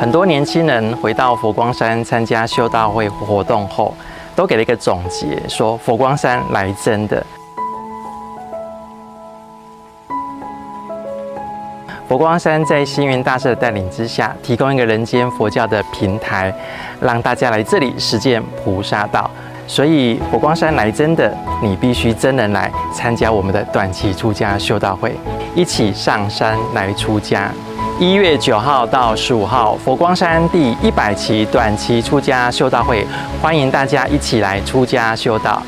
很多年轻人回到佛光山参加修道会活动后，都给了一个总结，说佛光山来真的。佛光山在星云大社的带领之下，提供一个人间佛教的平台，让大家来这里实践菩萨道。所以佛光山来真的，你必须真人来参加我们的短期出家修道会，一起上山来出家。一月九号到十五号，佛光山第一百期短期出家修道会，欢迎大家一起来出家修道。